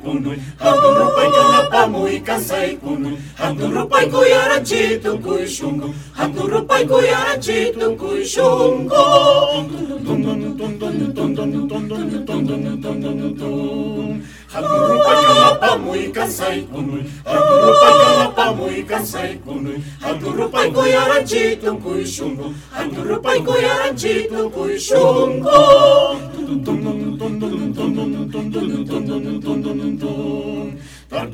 kunui Handun rupai kana pamui kansai kunui Handun rupai ku yara jitu kui shungu Handun rupai ku yara jitu kui shungu Dun dun dun dun dun dun dun dun dun dun dun dun dun Handun rupai kana pamui kansai kunui Handun rupai kana kansai kunui Handun rupai ku yara jitu kui shungu Handun rupai ku yara jitu kui shungu Tarpuranci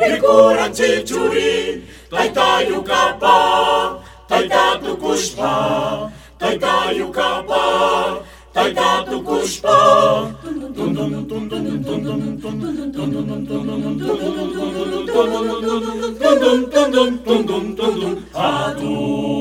Ikuran txitxuri, taita iukapa, taita tukuspa, taita iukapa, taita tukuspa. Adum.